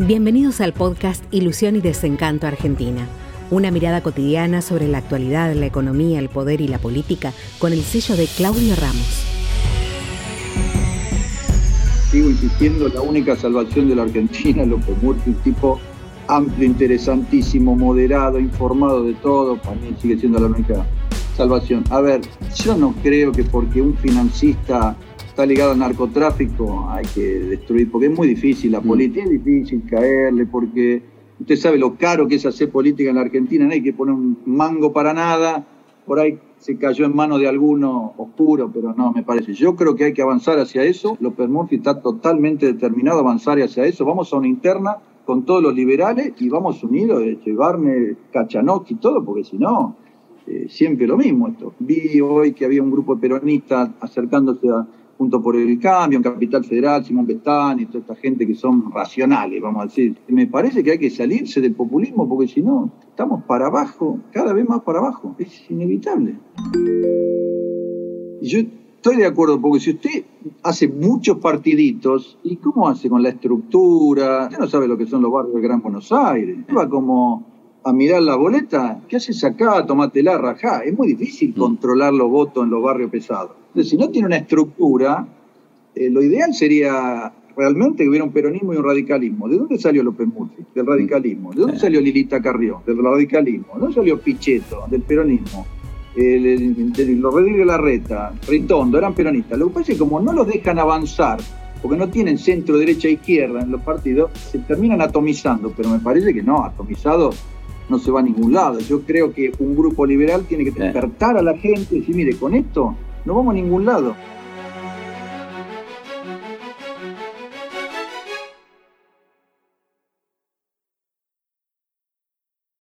Bienvenidos al podcast Ilusión y Desencanto Argentina. Una mirada cotidiana sobre la actualidad, la economía, el poder y la política con el sello de Claudio Ramos. Sigo insistiendo, la única salvación de la Argentina, lo que Murphy, un tipo amplio, interesantísimo, moderado, informado de todo, para mí sigue siendo la única salvación. A ver, yo no creo que porque un financista está ligado al narcotráfico hay que destruir, porque es muy difícil la mm. política, es difícil caerle, porque usted sabe lo caro que es hacer política en la Argentina, no hay que poner un mango para nada, por ahí se cayó en manos de alguno oscuro, pero no, me parece. Yo creo que hay que avanzar hacia eso. López Murphy está totalmente determinado a avanzar hacia eso. Vamos a una interna con todos los liberales y vamos unidos, de llevarme Cachanok y todo, porque si no, eh, siempre lo mismo esto. Vi hoy que había un grupo de peronistas acercándose a, junto por el cambio, en Capital Federal, Simón Betán y toda esta gente que son racionales, vamos a decir. Me parece que hay que salirse del populismo porque si no, estamos para abajo, cada vez más para abajo. Es inevitable. Yo estoy de acuerdo, porque si usted hace muchos partiditos, ¿y cómo hace con la estructura? Usted no sabe lo que son los barrios del Gran Buenos Aires. Va como a mirar la boleta, ¿qué haces acá? la rajá. Es muy difícil mm. controlar los votos en los barrios pesados. Entonces, si no tiene una estructura, eh, lo ideal sería realmente que hubiera un peronismo y un radicalismo. ¿De dónde salió López Murphy? Del radicalismo. ¿De dónde salió Lilita Carrió? Del radicalismo. ¿De dónde salió Pichetto? Del peronismo. los Rodríguez Larreta, Ritondo, eran peronistas. Lo que pasa es que como no los dejan avanzar, porque no tienen centro, derecha e izquierda en los partidos, se terminan atomizando, pero me parece que no, atomizados no se va a ningún lado. Yo creo que un grupo liberal tiene que despertar a la gente y decir, mire, con esto no vamos a ningún lado.